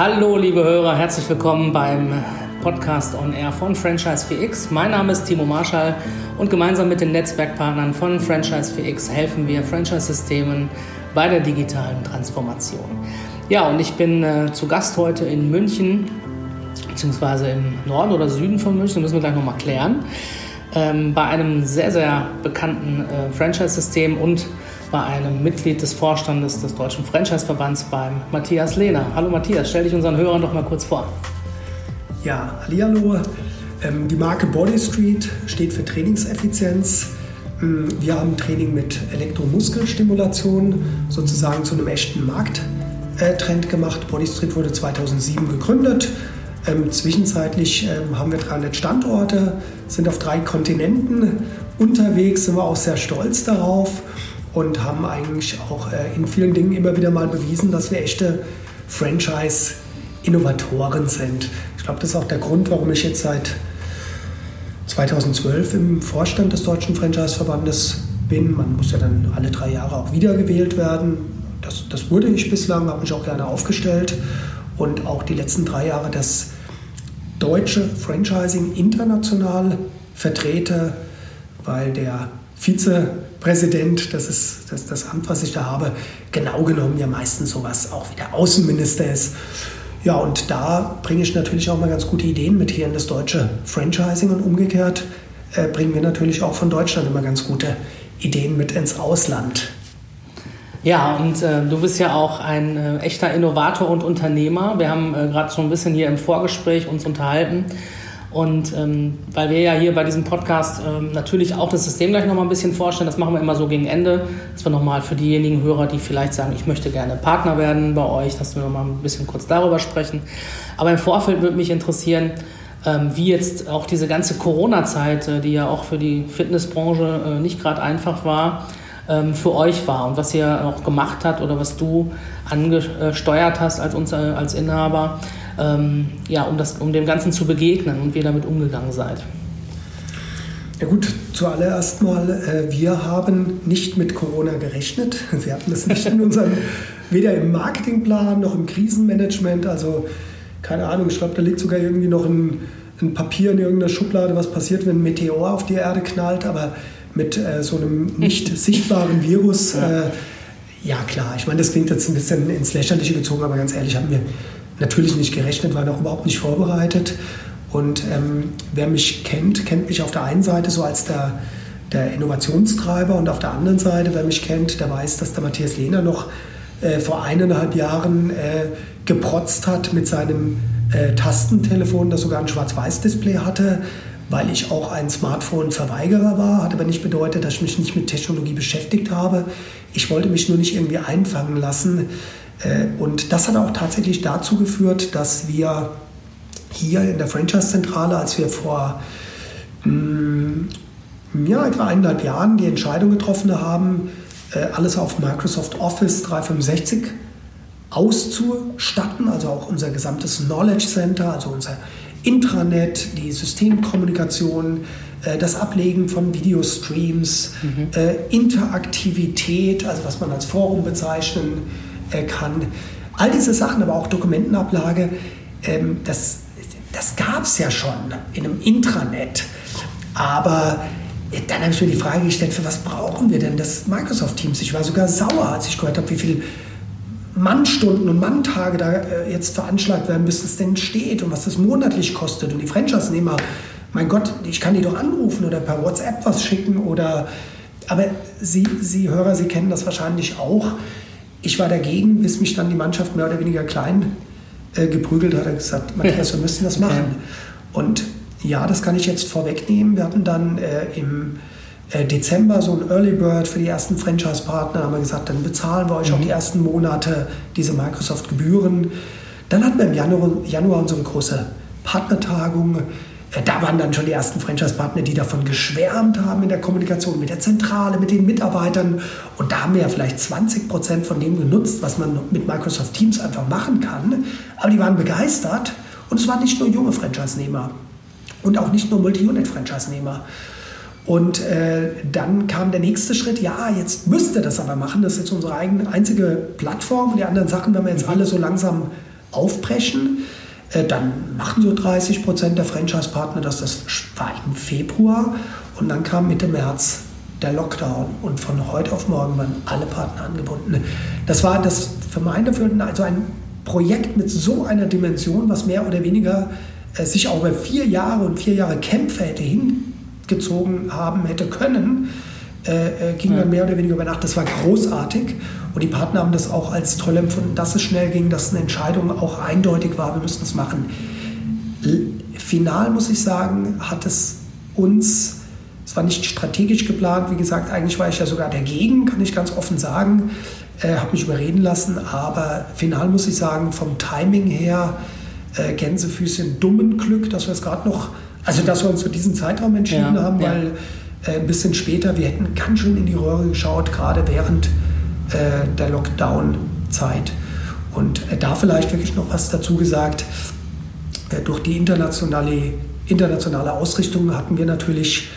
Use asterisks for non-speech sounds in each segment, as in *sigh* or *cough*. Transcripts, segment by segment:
Hallo, liebe Hörer, herzlich willkommen beim Podcast On Air von Franchise 4X. Mein Name ist Timo Marschall und gemeinsam mit den Netzwerkpartnern von Franchise 4X helfen wir Franchise-Systemen bei der digitalen Transformation. Ja, und ich bin äh, zu Gast heute in München, beziehungsweise im Norden oder Süden von München, das müssen wir gleich nochmal klären, ähm, bei einem sehr, sehr bekannten äh, Franchise-System und bei einem Mitglied des Vorstandes des Deutschen Franchise-Verbands beim Matthias Lehner. Hallo Matthias, stell dich unseren Hörern doch mal kurz vor. Ja, hallo. Ähm, die Marke Body Street steht für Trainingseffizienz. Ähm, wir haben Training mit Elektromuskelstimulation sozusagen zu einem echten Markttrend gemacht. Body Street wurde 2007 gegründet. Ähm, zwischenzeitlich haben wir 300 Standorte, sind auf drei Kontinenten unterwegs, sind wir auch sehr stolz darauf und haben eigentlich auch äh, in vielen Dingen immer wieder mal bewiesen, dass wir echte Franchise-Innovatoren sind. Ich glaube, das ist auch der Grund, warum ich jetzt seit 2012 im Vorstand des Deutschen Franchise-Verbandes bin. Man muss ja dann alle drei Jahre auch wiedergewählt werden. Das, das wurde ich bislang, habe mich auch gerne aufgestellt und auch die letzten drei Jahre das deutsche Franchising international vertrete, weil der Vizepräsident, das ist das, das Amt, was ich da habe, genau genommen ja meistens sowas auch wie der Außenminister ist. Ja, und da bringe ich natürlich auch mal ganz gute Ideen mit hier in das deutsche Franchising und umgekehrt äh, bringen wir natürlich auch von Deutschland immer ganz gute Ideen mit ins Ausland. Ja, und äh, du bist ja auch ein äh, echter Innovator und Unternehmer. Wir haben äh, gerade so ein bisschen hier im Vorgespräch uns unterhalten. Und ähm, weil wir ja hier bei diesem Podcast ähm, natürlich auch das System gleich nochmal ein bisschen vorstellen, das machen wir immer so gegen Ende, dass wir nochmal für diejenigen Hörer, die vielleicht sagen, ich möchte gerne Partner werden bei euch, dass wir nochmal ein bisschen kurz darüber sprechen. Aber im Vorfeld würde mich interessieren, ähm, wie jetzt auch diese ganze Corona-Zeit, äh, die ja auch für die Fitnessbranche äh, nicht gerade einfach war, für euch war und was ihr auch gemacht habt oder was du angesteuert hast als, uns, als Inhaber ähm, ja, um, das, um dem Ganzen zu begegnen und wie ihr damit umgegangen seid? Ja gut, zuallererst mal, äh, wir haben nicht mit Corona gerechnet. *laughs* Wir hatten das nicht in unserem, *laughs* weder im Marketingplan noch im Krisenmanagement. Also keine Ahnung, ich glaube, da liegt sogar irgendwie noch ein, ein, Papier in irgendeiner Schublade, was passiert, wenn ein Meteor auf die Erde knallt. Aber mit äh, so einem nicht sichtbaren Virus, ja. Äh, ja klar, ich meine, das klingt jetzt ein bisschen ins Lächerliche gezogen, aber ganz ehrlich, haben wir natürlich nicht gerechnet, war noch überhaupt nicht vorbereitet. Und ähm, wer mich kennt, kennt mich auf der einen Seite so als der, der Innovationstreiber und auf der anderen Seite, wer mich kennt, der weiß, dass der Matthias Lehner noch äh, vor eineinhalb Jahren äh, geprotzt hat mit seinem äh, Tastentelefon, das sogar ein Schwarz-Weiß-Display hatte, weil ich auch ein Smartphone-Verweigerer war, hat aber nicht bedeutet, dass ich mich nicht mit Technologie beschäftigt habe. Ich wollte mich nur nicht irgendwie einfangen lassen äh, und das hat auch tatsächlich dazu geführt, dass wir hier in der Franchise-Zentrale, als wir vor mm, ja, etwa eineinhalb Jahren die Entscheidung getroffen haben, äh, alles auf Microsoft Office 365 auszustatten, also auch unser gesamtes Knowledge Center, also unser Intranet, die Systemkommunikation, äh, das Ablegen von Videostreams, mhm. Interaktivität, also was man als Forum bezeichnen kann. All diese Sachen, aber auch Dokumentenablage, ähm, das, das gab es ja schon in einem Intranet. Aber äh, dann habe ich mir die Frage gestellt, für was brauchen wir denn das Microsoft-Teams? Ich war sogar sauer, als ich gehört habe, wie viele Mannstunden und Manntage da äh, jetzt veranschlagt werden, bis es denn steht und was das monatlich kostet. Und die Franchise-Nehmer, mein Gott, ich kann die doch anrufen oder per WhatsApp was schicken oder. Aber Sie, Sie Hörer, Sie kennen das wahrscheinlich auch. Ich war dagegen, bis mich dann die Mannschaft mehr oder weniger klein äh, geprügelt hat. Er gesagt, Matthias, wir müssen das machen. Und ja, das kann ich jetzt vorwegnehmen. Wir hatten dann äh, im Dezember so ein Early Bird für die ersten Franchise-Partner. haben wir gesagt, dann bezahlen wir euch mhm. auch die ersten Monate diese Microsoft-Gebühren. Dann hatten wir im Januar, Januar unsere große Partnertagung. Äh, da waren dann schon die ersten Franchise-Partner, die davon geschwärmt haben in der Kommunikation mit der Zentrale, mit den Mitarbeitern. Und da haben wir ja vielleicht 20 Prozent von dem genutzt, was man mit Microsoft Teams einfach machen kann. Aber die waren begeistert. Und es waren nicht nur junge Franchise-Nehmer und auch nicht nur Multi-Unit-Franchise-Nehmer. Und äh, dann kam der nächste Schritt, ja, jetzt müsste das aber machen. Das ist jetzt unsere eigene, einzige Plattform. Die anderen Sachen werden wir jetzt alle so langsam aufbrechen. Äh, dann machen so 30 Prozent der Franchise-Partner das. Das war im Februar. Und dann kam Mitte März der Lockdown. Und von heute auf morgen waren alle Partner angebunden. Das war das für mein Dafürhalten also ein Projekt mit so einer Dimension, was mehr oder weniger äh, sich auch über vier Jahre und vier Jahre Kämpfe hätte hingezogen haben hätte können, äh, äh, ging ja. dann mehr oder weniger über Nacht. Das war großartig und die Partner haben das auch als toll empfunden, dass es schnell ging, dass eine Entscheidung auch eindeutig war, wir müssen es machen. Final muss ich sagen, hat es uns, es war nicht strategisch geplant, wie gesagt, eigentlich war ich ja sogar dagegen, kann ich ganz offen sagen, äh, habe mich überreden lassen, aber final muss ich sagen, vom Timing her, äh, Gänsefüßchen dummen Glück, dass wir es gerade noch, also dass wir uns für diesen Zeitraum entschieden ja, haben, ja. weil äh, ein bisschen später, wir hätten ganz schön in die Röhre geschaut, gerade während äh, der Lockdown-Zeit. Und äh, da vielleicht wirklich noch was dazu gesagt, äh, durch die internationale, internationale Ausrichtung hatten wir natürlich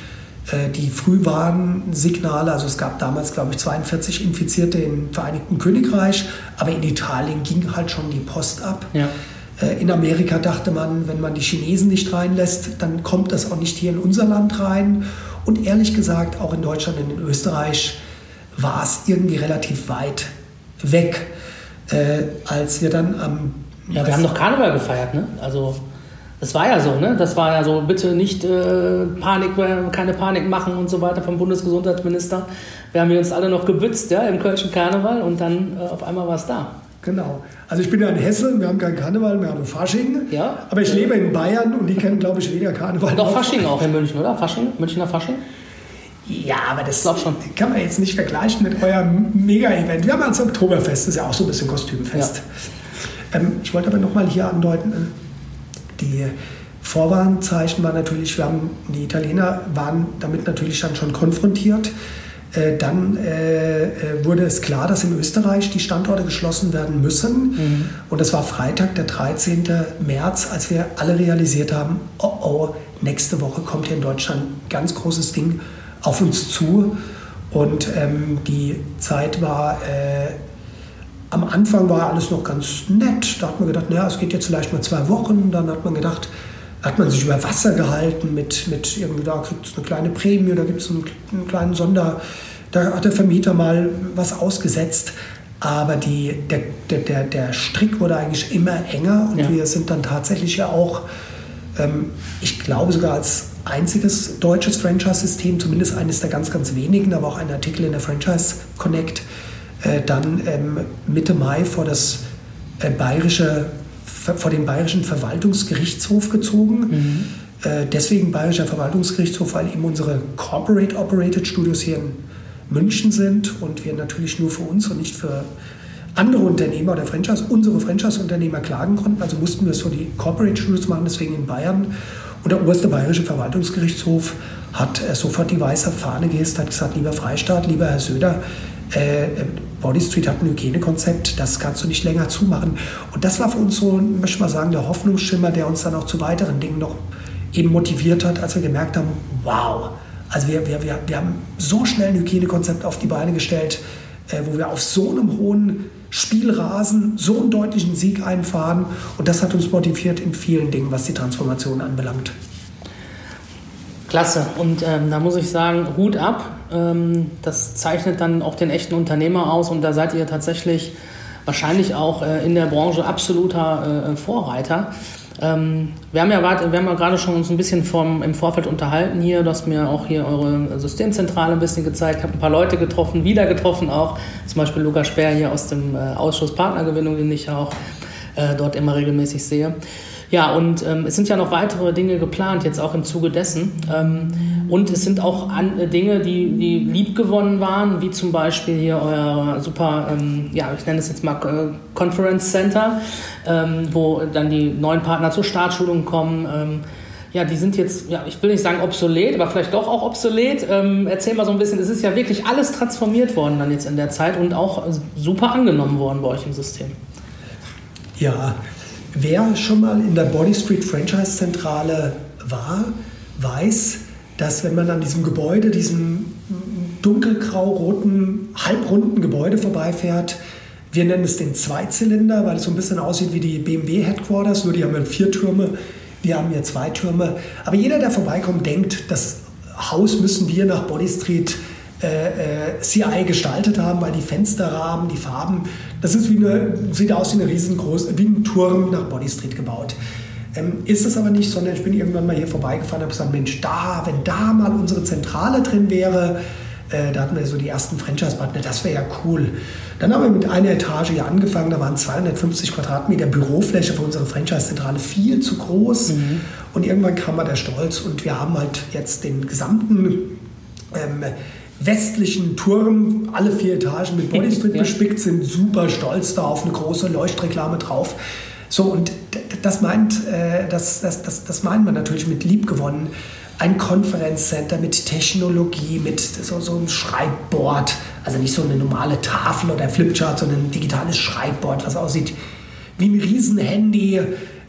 die Frühwarnsignale, also es gab damals, glaube ich, 42 Infizierte im Vereinigten Königreich, aber in Italien ging halt schon die Post ab. Ja. In Amerika dachte man, wenn man die Chinesen nicht reinlässt, dann kommt das auch nicht hier in unser Land rein. Und ehrlich gesagt, auch in Deutschland und in Österreich war es irgendwie relativ weit weg, äh, als wir dann am. Ja, wir haben noch Karneval gefeiert, ne? Also. Das war ja so, ne? Das war ja so, bitte nicht äh, Panik, keine Panik machen und so weiter vom Bundesgesundheitsminister. Wir haben uns alle noch gebützt, ja, im Kölschen Karneval und dann äh, auf einmal war es da. Genau. Also ich bin ja in Hessen, wir haben keinen Karneval, wir haben Fasching. Ja. Aber ich lebe in Bayern und die kennen, glaube ich, weder Karneval. Doch Fasching auch in München, oder? Fasching? Münchner Fasching? Ja, aber das schon. kann man jetzt nicht vergleichen mit eurem Mega-Event. Wir haben als Oktoberfest, das ist ja auch so ein bisschen Kostümfest. Ja. Ähm, ich wollte aber nochmal hier andeuten, die Vorwarnzeichen waren natürlich, wir haben, die Italiener waren damit natürlich dann schon konfrontiert. Äh, dann äh, äh, wurde es klar, dass in Österreich die Standorte geschlossen werden müssen. Mhm. Und das war Freitag, der 13. März, als wir alle realisiert haben, oh oh, nächste Woche kommt hier in Deutschland ein ganz großes Ding auf uns zu. Und ähm, die Zeit war, äh, am Anfang war alles noch ganz nett. Da hat man gedacht, naja, es geht jetzt vielleicht mal zwei Wochen. Dann hat man gedacht, hat man sich über Wasser gehalten mit, mit irgendwie, da gibt es eine kleine Prämie, da gibt es einen, einen, kleinen Sonder, da hat der Vermieter mal was ausgesetzt. Aber die, der, der, der Strick wurde eigentlich immer enger und ja. wir sind dann tatsächlich ja auch, ähm, ich glaube sogar als einziges deutsches Franchise-System, zumindest eines der ganz, ganz wenigen, aber auch ein Artikel in der Franchise Connect, äh, dann ähm, Mitte Mai vor das äh, bayerische vor den Bayerischen Verwaltungsgerichtshof gezogen. Mhm. Äh, deswegen Bayerischer Verwaltungsgerichtshof, weil eben unsere Corporate Operated Studios hier in München sind und wir natürlich nur für uns und nicht für andere Unternehmer oder Franchise, unsere Franchise-Unternehmer klagen konnten. Also mussten wir es für die Corporate Studios machen, deswegen in Bayern. Und der oberste bayerische Verwaltungsgerichtshof hat äh, sofort die weiße Fahne gehisst, hat gesagt, lieber Freistaat, lieber Herr Söder, äh, Body Street hat ein Hygienekonzept, das kannst du nicht länger zumachen. Und das war für uns so, möchte ich mal sagen, der Hoffnungsschimmer, der uns dann auch zu weiteren Dingen noch eben motiviert hat, als wir gemerkt haben, wow, also wir, wir, wir, wir haben so schnell ein Hygienekonzept auf die Beine gestellt, äh, wo wir auf so einem hohen Spielrasen so einen deutlichen Sieg einfahren. Und das hat uns motiviert in vielen Dingen, was die Transformation anbelangt. Klasse. Und ähm, da muss ich sagen, Hut ab. Ähm, das zeichnet dann auch den echten Unternehmer aus. Und da seid ihr tatsächlich wahrscheinlich auch äh, in der Branche absoluter äh, Vorreiter. Ähm, wir haben ja, ja gerade schon uns ein bisschen vom, im Vorfeld unterhalten hier. Du hast mir auch hier eure Systemzentrale ein bisschen gezeigt. Ich habe ein paar Leute getroffen, wieder getroffen auch. Zum Beispiel Lukas Speer hier aus dem äh, Ausschuss Partnergewinnung, den ich auch äh, dort immer regelmäßig sehe. Ja, und ähm, es sind ja noch weitere Dinge geplant, jetzt auch im Zuge dessen. Ähm, und es sind auch an, äh, Dinge, die, die liebgewonnen waren, wie zum Beispiel hier euer super, ähm, ja, ich nenne es jetzt mal äh, Conference Center, ähm, wo dann die neuen Partner zur Startschulung kommen. Ähm, ja, die sind jetzt, ja, ich will nicht sagen obsolet, aber vielleicht doch auch obsolet. Ähm, erzähl mal so ein bisschen, es ist ja wirklich alles transformiert worden dann jetzt in der Zeit und auch super angenommen worden bei euch im System. Ja, Wer schon mal in der Body Street Franchise Zentrale war, weiß, dass wenn man an diesem Gebäude, diesem dunkelgrau-roten, halbrunden Gebäude vorbeifährt, wir nennen es den Zweizylinder, weil es so ein bisschen aussieht wie die BMW Headquarters, nur die haben ja vier Türme, wir haben hier zwei Türme. Aber jeder, der vorbeikommt, denkt, das Haus müssen wir nach Body Street äh, äh CI gestaltet haben, weil die Fensterrahmen, die Farben, das ist wie eine, sieht aus wie, eine riesengroß, wie ein Turm nach Body Street gebaut. Ähm, ist es aber nicht, sondern ich bin irgendwann mal hier vorbeigefahren und habe gesagt, Mensch, da, wenn da mal unsere Zentrale drin wäre, äh, da hatten wir so die ersten Franchise-Partner, das wäre ja cool. Dann haben wir mit einer Etage hier angefangen, da waren 250 Quadratmeter Bürofläche für unsere Franchise-Zentrale viel zu groß. Mhm. Und irgendwann kam mal der Stolz und wir haben halt jetzt den gesamten ähm, westlichen Turm, alle vier Etagen mit Bodystrip ja. bespickt, sind super stolz da auf eine große Leuchtreklame drauf. So, und das meint, äh, das, das, das, das meint man natürlich mit liebgewonnen. Ein Konferenzcenter mit Technologie, mit so, so einem Schreibboard. Also nicht so eine normale Tafel oder Flipchart, sondern ein digitales Schreibboard, was aussieht wie ein Riesenhandy.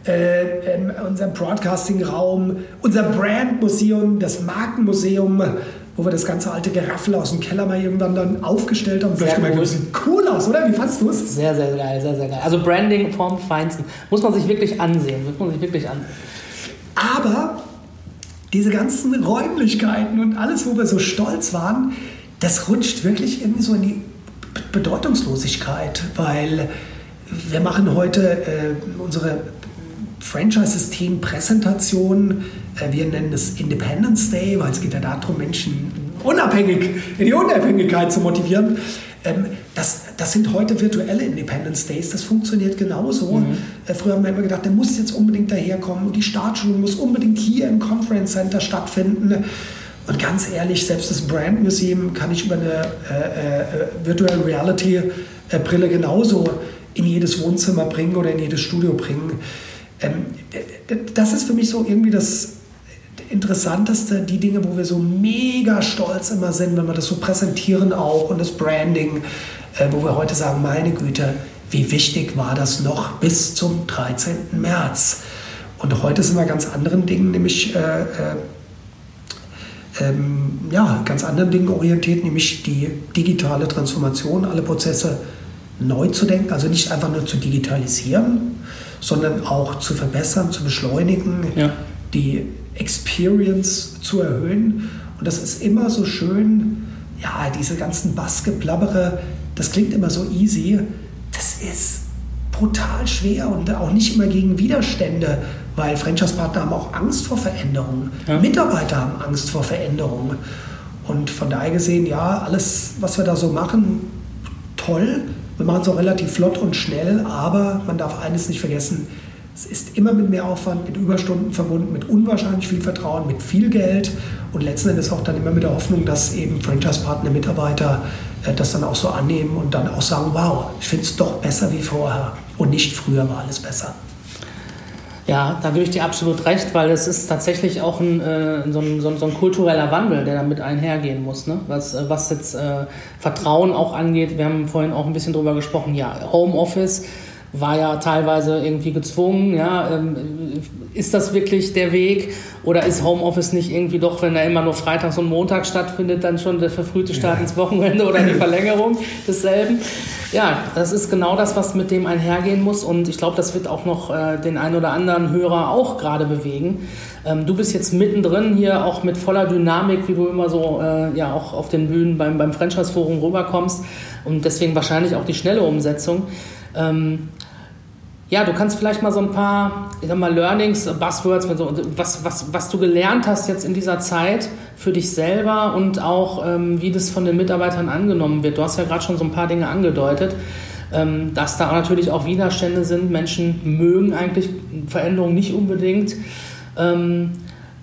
Äh, unserem Broadcasting-Raum, unser Brandmuseum, das Markenmuseum, wo wir das ganze alte Geraffel aus dem Keller mal irgendwann dann aufgestellt haben. Sehr gemerkt, cool. das sieht cool aus, oder? Wie fandest du es? Sehr, sehr geil, sehr, sehr geil. Also Branding vom Feinsten. Muss man sich wirklich ansehen. Muss man sich wirklich ansehen. Aber diese ganzen Räumlichkeiten und alles, wo wir so stolz waren, das rutscht wirklich irgendwie so in die Bedeutungslosigkeit, weil wir machen heute äh, unsere Franchise-System-Präsentation. Äh, wir nennen es Independence Day, weil es geht ja darum, Menschen unabhängig in die Unabhängigkeit zu motivieren. Ähm, das, das sind heute virtuelle Independence Days, das funktioniert genauso. Mhm. Äh, früher haben wir immer gedacht, der muss jetzt unbedingt daherkommen und die Startschulung muss unbedingt hier im Conference Center stattfinden. Und ganz ehrlich, selbst das Brand Museum kann ich über eine äh, äh, Virtual Reality Brille genauso in jedes Wohnzimmer bringen oder in jedes Studio bringen. Ähm, das ist für mich so irgendwie das Interessanteste, die Dinge, wo wir so mega stolz immer sind, wenn wir das so präsentieren auch und das Branding, äh, wo wir heute sagen, meine Güte, wie wichtig war das noch bis zum 13. März? Und heute sind wir ganz anderen Dingen, nämlich äh, äh, ähm, ja, ganz anderen Dingen orientiert, nämlich die digitale Transformation, alle Prozesse neu zu denken, also nicht einfach nur zu digitalisieren, sondern auch zu verbessern, zu beschleunigen, ja. die Experience zu erhöhen. Und das ist immer so schön, ja, diese ganzen Basketblabbere, das klingt immer so easy. Das ist brutal schwer und auch nicht immer gegen Widerstände, weil Franchise-Partner haben auch Angst vor Veränderungen. Ja. Mitarbeiter haben Angst vor Veränderungen. Und von daher gesehen, ja, alles, was wir da so machen, toll. Wir machen es auch relativ flott und schnell, aber man darf eines nicht vergessen, es ist immer mit mehr Aufwand, mit Überstunden verbunden, mit unwahrscheinlich viel Vertrauen, mit viel Geld und letzten Endes auch dann immer mit der Hoffnung, dass eben Franchise-Partner, Mitarbeiter äh, das dann auch so annehmen und dann auch sagen, wow, ich finde es doch besser wie vorher und nicht früher war alles besser. Ja, da gebe ich dir absolut recht, weil es ist tatsächlich auch ein, äh, so, ein, so, ein, so, ein, kultureller Wandel, der damit einhergehen muss. Ne? Was, äh, was jetzt äh, Vertrauen auch angeht, wir haben vorhin auch ein bisschen drüber gesprochen, ja, Homeoffice war ja teilweise irgendwie gezwungen. Ja, ähm, ist das wirklich der Weg oder ist Homeoffice nicht irgendwie doch, wenn er immer nur Freitags und Montags stattfindet, dann schon der verfrühte Start ins Wochenende oder die Verlängerung desselben? Ja, das ist genau das, was mit dem einhergehen muss und ich glaube, das wird auch noch äh, den einen oder anderen Hörer auch gerade bewegen. Ähm, du bist jetzt mittendrin hier auch mit voller Dynamik, wie du immer so äh, ja auch auf den Bühnen beim, beim Franchise Forum rüberkommst und deswegen wahrscheinlich auch die schnelle Umsetzung. Ähm, ja, du kannst vielleicht mal so ein paar, ich sag mal, Learnings, Buzzwords, was, was, was du gelernt hast jetzt in dieser Zeit für dich selber und auch, ähm, wie das von den Mitarbeitern angenommen wird. Du hast ja gerade schon so ein paar Dinge angedeutet, ähm, dass da natürlich auch Widerstände sind. Menschen mögen eigentlich Veränderungen nicht unbedingt. Ähm,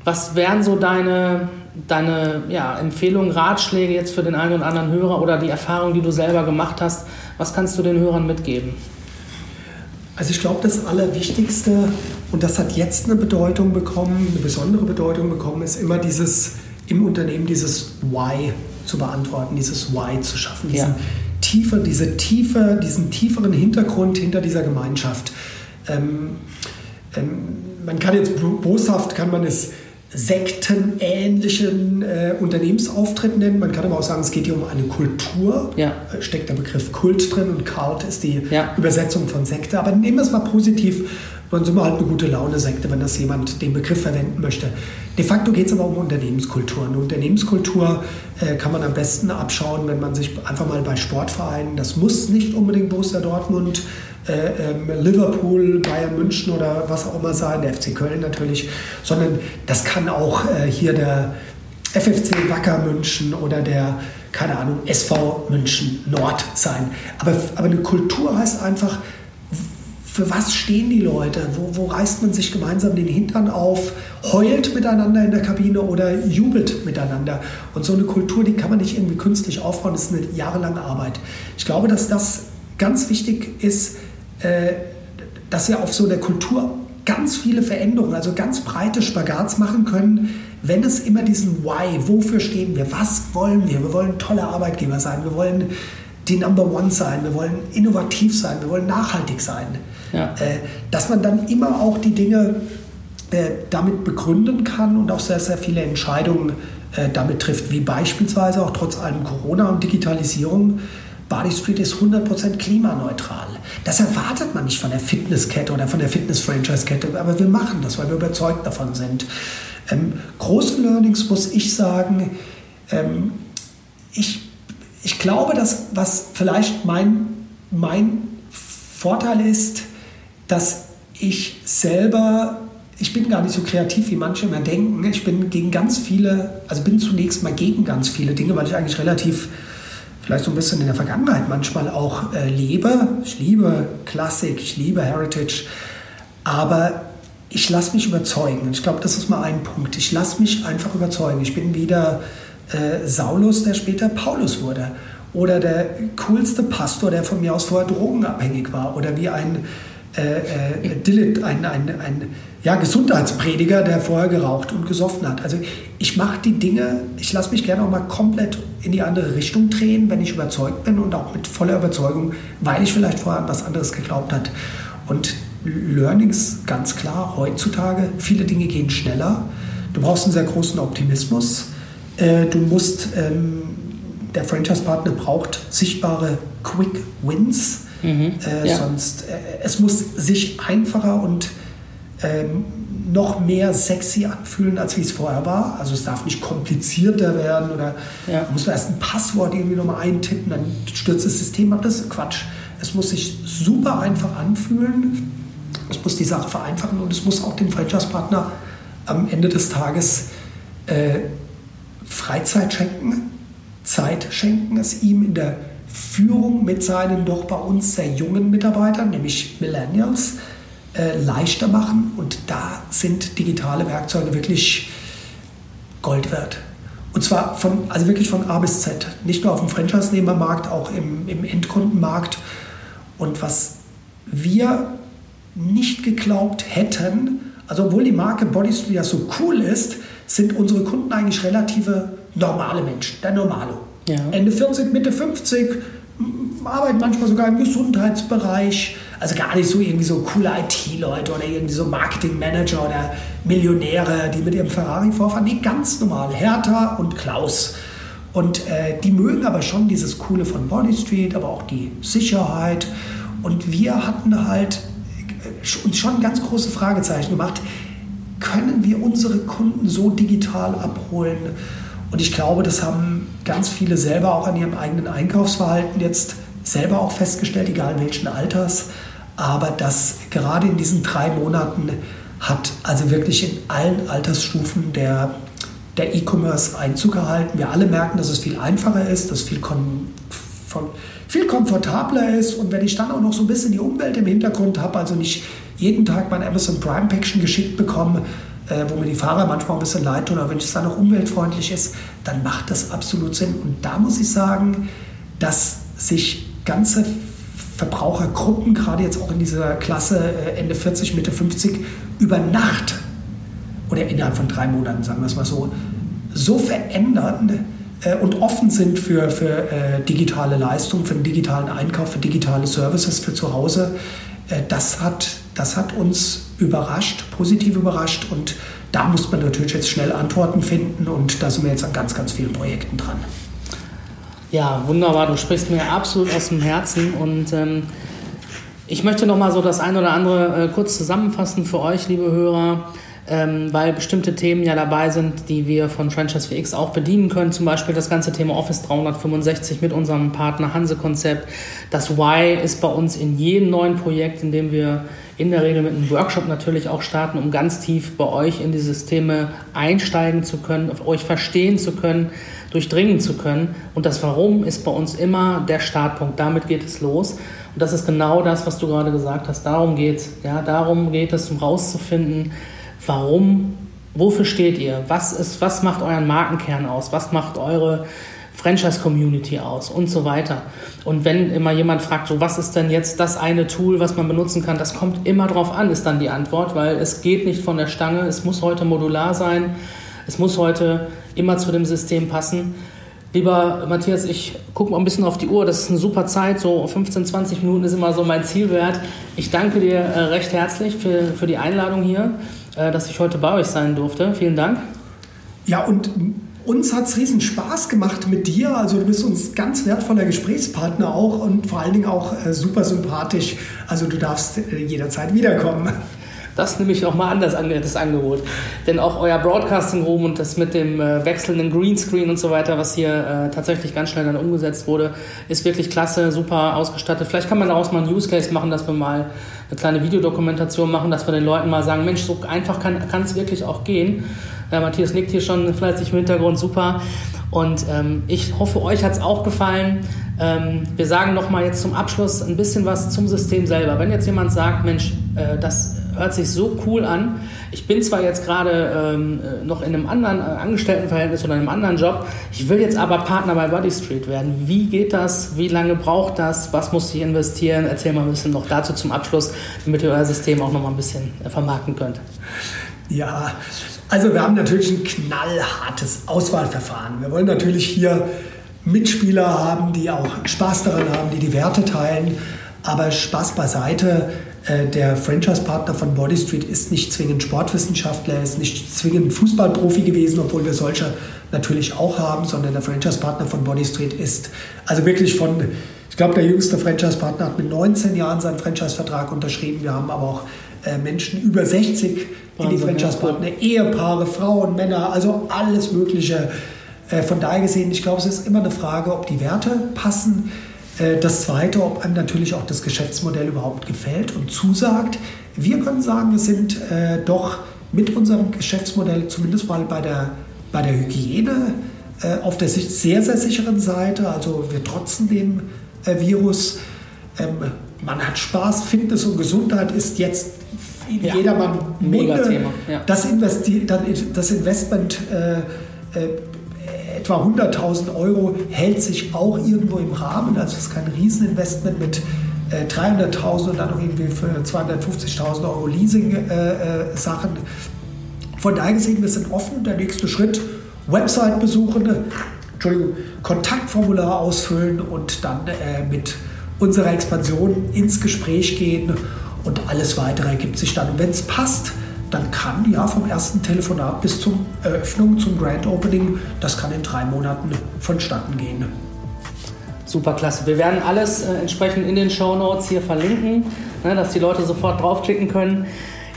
was wären so deine, deine ja, Empfehlungen, Ratschläge jetzt für den einen oder anderen Hörer oder die Erfahrung, die du selber gemacht hast? Was kannst du den Hörern mitgeben? Also ich glaube, das Allerwichtigste, und das hat jetzt eine Bedeutung bekommen, eine besondere Bedeutung bekommen, ist immer dieses im Unternehmen dieses Why zu beantworten, dieses Why zu schaffen, diesen, ja. tiefer, diese tiefer, diesen tieferen Hintergrund hinter dieser Gemeinschaft. Ähm, ähm, man kann jetzt boshaft, kann man es sektenähnlichen äh, Unternehmensauftritt nennen. Man kann aber auch sagen, es geht hier um eine Kultur. Ja. Äh, steckt der Begriff Kult drin und Cult ist die Ja. Übersetzung von Sekte. Aber nehmen wir es mal positiv. Man sind wir halt eine gute Laune-Sekte, wenn das jemand den Begriff verwenden möchte. De facto geht es aber um Unternehmenskultur. Eine Unternehmenskultur äh, kann man am besten abschauen, wenn man sich einfach mal bei Sportvereinen, das muss nicht unbedingt Borussia Dortmund, äh, ähm, Liverpool, Bayern München oder was auch immer sein, der FC Köln natürlich, sondern das kann auch äh, hier der FFC Wacker München oder der, keine Ahnung, SV München Nord sein. Aber, aber eine Kultur heißt einfach, für was stehen die Leute? Wo, wo reißt man sich gemeinsam den Hintern auf, heult miteinander in der Kabine oder jubelt miteinander? Und so eine Kultur, die kann man nicht irgendwie künstlich aufbauen, das ist eine jahrelange Arbeit. Ich glaube, dass das ganz wichtig ist, äh, dass wir auf so einer Kultur ganz viele Veränderungen, also ganz breite Spagats machen können, wenn es immer diesen Why, wofür stehen wir, was wollen wir? Wir wollen tolle Arbeitgeber sein, wir wollen die Number One sein, wir wollen innovativ sein, wir wollen nachhaltig sein. Ja. Äh, dass man dann immer auch die Dinge äh, damit begründen kann und auch sehr, sehr viele Entscheidungen äh, damit trifft, wie beispielsweise auch trotz allem Corona und Digitalisierung. Body Street ist 100% klimaneutral. Das erwartet man nicht von der Fitnesskette oder von der Fitness-Franchise-Kette, aber wir machen das, weil wir überzeugt davon sind. Ähm, große Learnings muss ich sagen, ähm, ich, ich glaube, dass was vielleicht mein, mein Vorteil ist, dass ich selber, ich bin gar nicht so kreativ, wie manche immer denken. Ich bin gegen ganz viele, also bin zunächst mal gegen ganz viele Dinge, weil ich eigentlich relativ, vielleicht so ein bisschen in der Vergangenheit manchmal auch äh, lebe. Ich liebe Klassik, ich liebe Heritage, aber ich lasse mich überzeugen. Ich glaube, das ist mal ein Punkt. Ich lasse mich einfach überzeugen. Ich bin wieder äh, Saulus, der später Paulus wurde. Oder der coolste Pastor, der von mir aus vorher drogenabhängig war. Oder wie ein äh, äh, Dillit, ein, ein, ein ja, Gesundheitsprediger, der vorher geraucht und gesoffen hat. Also ich mache die Dinge, ich lasse mich gerne auch mal komplett in die andere Richtung drehen, wenn ich überzeugt bin und auch mit voller Überzeugung, weil ich vielleicht vorher an was anderes geglaubt hat. Und Learnings, ganz klar, heutzutage, viele Dinge gehen schneller. Du brauchst einen sehr großen Optimismus. Äh, du musst, ähm, der Franchise-Partner braucht sichtbare Quick Wins. Mhm. Äh, Ja. Sonst, äh, es muss sich einfacher und ähm, noch mehr sexy anfühlen, als wie es vorher war. Also es darf nicht komplizierter werden oder Ja. muss man erst ein Passwort irgendwie nochmal eintippen, dann stürzt das System ab. Das ist Quatsch. Es muss sich super einfach anfühlen. Es muss die Sache vereinfachen und es muss auch dem Franchise-Partner am Ende des Tages äh, Freizeit schenken, Zeit schenken, es ihm in der Führung mit seinen doch bei uns sehr jungen Mitarbeitern, nämlich Millennials, äh, leichter machen. Und da sind digitale Werkzeuge wirklich Gold wert. Und zwar von, also wirklich von A bis Z. Nicht nur auf dem Franchise-Nehmermarkt, auch im, im Endkundenmarkt. Und was wir nicht geglaubt hätten, also obwohl die Marke Bodystreet ja so cool ist, sind unsere Kunden eigentlich relative normale Menschen, der Normalo. Ja. Ende 40, Mitte 50, m- arbeiten manchmal sogar im Gesundheitsbereich. Also gar nicht so irgendwie so coole IT-Leute oder irgendwie so Marketing-Manager oder Millionäre, die mit ihrem Ferrari vorfahren. Nee, ganz normal. Hertha und Klaus. Und äh, die mögen aber schon dieses Coole von Body Street, aber auch die Sicherheit. Und wir hatten halt äh, uns schon ganz große Fragezeichen gemacht. Können wir unsere Kunden so digital abholen? Und ich glaube, das haben ganz viele selber auch an ihrem eigenen Einkaufsverhalten jetzt selber auch festgestellt, egal welchen Alters. Aber das gerade in diesen drei Monaten hat also wirklich in allen Altersstufen der, der E-Commerce Einzug gehalten. Wir alle merken, dass es viel einfacher ist, dass es viel, von, viel komfortabler ist. Und wenn ich dann auch noch so ein bisschen die Umwelt im Hintergrund habe, also nicht jeden Tag mein Amazon Prime Päckchen geschickt bekomme, äh, wo mir die Fahrer manchmal ein bisschen leid tun, aber wenn es dann noch umweltfreundlich ist, dann macht das absolut Sinn. Und da muss ich sagen, dass sich ganze Verbrauchergruppen, gerade jetzt auch in dieser Klasse äh, Ende 40, Mitte 50, über Nacht oder innerhalb von drei Monaten, sagen wir es mal so, so verändern äh, und offen sind für, für äh, digitale Leistungen, für den digitalen Einkauf, für digitale Services für zu Hause. Äh, das, hat, das hat uns überrascht, positiv überrascht und da muss man natürlich jetzt schnell Antworten finden und da sind wir jetzt an ganz, ganz vielen Projekten dran. Ja, wunderbar. Du sprichst mir absolut aus dem Herzen und ähm, ich möchte noch mal so das eine oder andere äh, kurz zusammenfassen für euch, liebe Hörer ähm, weil bestimmte Themen ja dabei sind, die wir von Franchise VX auch bedienen können. Zum Beispiel das ganze Thema Office 365 mit unserem Partner Hanse Konzept. Das Why ist bei uns in jedem neuen Projekt, in dem wir in der Regel mit einem Workshop natürlich auch starten, um ganz tief bei euch in die Systeme einsteigen zu können, euch verstehen zu können, durchdringen zu können. Und das Warum ist bei uns immer der Startpunkt. Damit geht es los. Und das ist genau das, was du gerade gesagt hast. Darum geht es. Ja, darum geht es, um rauszufinden, Warum? Wofür steht ihr? Was, ist, was macht euren Markenkern aus? Was macht eure Franchise-Community aus und so weiter. Und wenn immer jemand fragt, so was ist denn jetzt das eine Tool, was man benutzen kann, das kommt immer drauf an, ist dann die Antwort, weil es geht nicht von der Stange, es muss heute modular sein, es muss heute immer zu dem System passen. Lieber Matthias, ich gucke mal ein bisschen auf die Uhr. Das ist eine super Zeit. So 15, 20 Minuten ist immer so mein Zielwert. Ich danke dir äh, recht herzlich für, für die Einladung hier. Äh, dass ich heute bei euch sein durfte. Vielen Dank. Ja, und uns hat es riesen Spaß gemacht mit dir. Also du bist uns ganz wertvoller Gesprächspartner auch und vor allen Dingen auch äh, super sympathisch. Also du darfst äh, jederzeit wiederkommen. Das nehme ich auch mal an, das, Angebot. Denn auch euer Broadcasting Room und das mit dem äh, wechselnden Greenscreen und so weiter, was hier äh, tatsächlich ganz schnell dann umgesetzt wurde, ist wirklich klasse, super ausgestattet. Vielleicht kann man daraus mal einen Use Case machen, dass wir mal eine kleine Videodokumentation machen, dass wir den Leuten mal sagen, Mensch, so einfach kann es wirklich auch gehen. Ja, Matthias nickt hier schon fleißig im Hintergrund, super. Und ähm, ich hoffe, euch hat es auch gefallen. Ähm, wir sagen nochmal jetzt zum Abschluss ein bisschen was zum System selber. Wenn jetzt jemand sagt, Mensch, äh, das hört sich so cool an. Ich bin zwar jetzt gerade ähm, äh, noch in einem anderen äh, Angestelltenverhältnis oder einem anderen Job, ich will jetzt aber Partner bei Body Street werden. Wie geht das? Wie lange braucht das? Was muss ich investieren? Erzähl mal ein bisschen noch dazu zum Abschluss, damit ihr euer System auch noch mal ein bisschen äh, vermarkten könnt. Ja, also wir haben natürlich ein knallhartes Auswahlverfahren. Wir wollen natürlich hier Mitspieler haben, die auch Spaß daran haben, die die Werte teilen. Aber Spaß beiseite, der Franchise-Partner von Body Street ist nicht zwingend Sportwissenschaftler, ist nicht zwingend Fußballprofi gewesen, obwohl wir solche natürlich auch haben, sondern der Franchise-Partner von Body Street ist also wirklich von, ich glaube, der jüngste Franchise-Partner hat mit 19 Jahren seinen Franchise-Vertrag unterschrieben. Wir haben aber auch äh, Menschen über 60 in die Franchise-Partner, Ehepaare, Frauen, Männer, also alles Mögliche. Äh, von daher gesehen, ich glaube, es ist immer eine Frage, ob die Werte passen äh, das Zweite, ob einem natürlich auch das Geschäftsmodell überhaupt gefällt und zusagt. Wir können sagen, wir sind äh, doch mit unserem Geschäftsmodell zumindest mal bei der, bei der Hygiene äh, auf der sehr, sehr sicheren Seite. Also wir trotzen dem äh, Virus. Ähm, man hat Spaß, Fitness und Gesundheit ist jetzt in ja, jedermann Mega Thema. Ja. Das, Investi das Investment äh, äh etwa 100.000 Euro hält sich auch irgendwo im Rahmen. Also es ist kein Rieseninvestment mit äh, 300.000 und dann noch irgendwie für 250.000 Euro Leasing-Sachen. Äh, äh, Von daher gesehen, wir sind offen. Der nächste Schritt, Website besuchen, Entschuldigung, Kontaktformular ausfüllen und dann äh, mit unserer Expansion ins Gespräch gehen und alles weitere ergibt sich dann. Und wenn es passt, dann kann ja vom ersten Telefonat bis zur Eröffnung, zum Grand Opening, das kann in drei Monaten vonstatten gehen. Super klasse. Wir werden alles äh, entsprechend in den Show Notes hier verlinken, ne, dass die Leute sofort draufklicken können.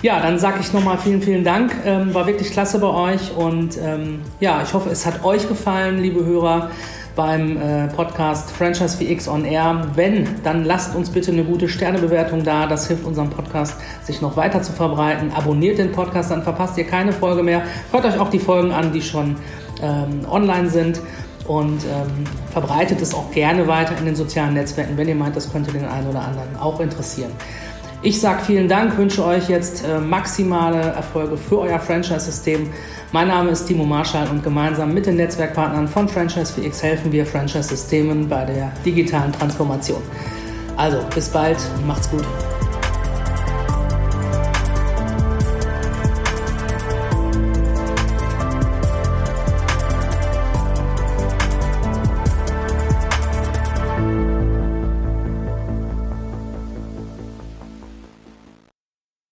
Ja, dann sage ich nochmal vielen, vielen Dank. Ähm, war wirklich klasse bei euch und ähm, ja, ich hoffe, es hat euch gefallen, liebe Hörer beim äh, Podcast Franchise VX on Air. Wenn, dann lasst uns bitte eine gute Sternebewertung da. Das hilft unserem Podcast, sich noch weiter zu verbreiten. Abonniert den Podcast, dann verpasst ihr keine Folge mehr. Hört euch auch die Folgen an, die schon ähm, online sind. Und ähm, verbreitet es auch gerne weiter in den sozialen Netzwerken, wenn ihr meint, das könnte den einen oder anderen auch interessieren. Ich sage vielen Dank, wünsche euch jetzt äh, maximale Erfolge für euer Franchise-System. Mein Name ist Timo Marschall und gemeinsam mit den Netzwerkpartnern von Franchise 4X helfen wir Franchise-Systemen bei der digitalen Transformation. Also bis bald macht's gut.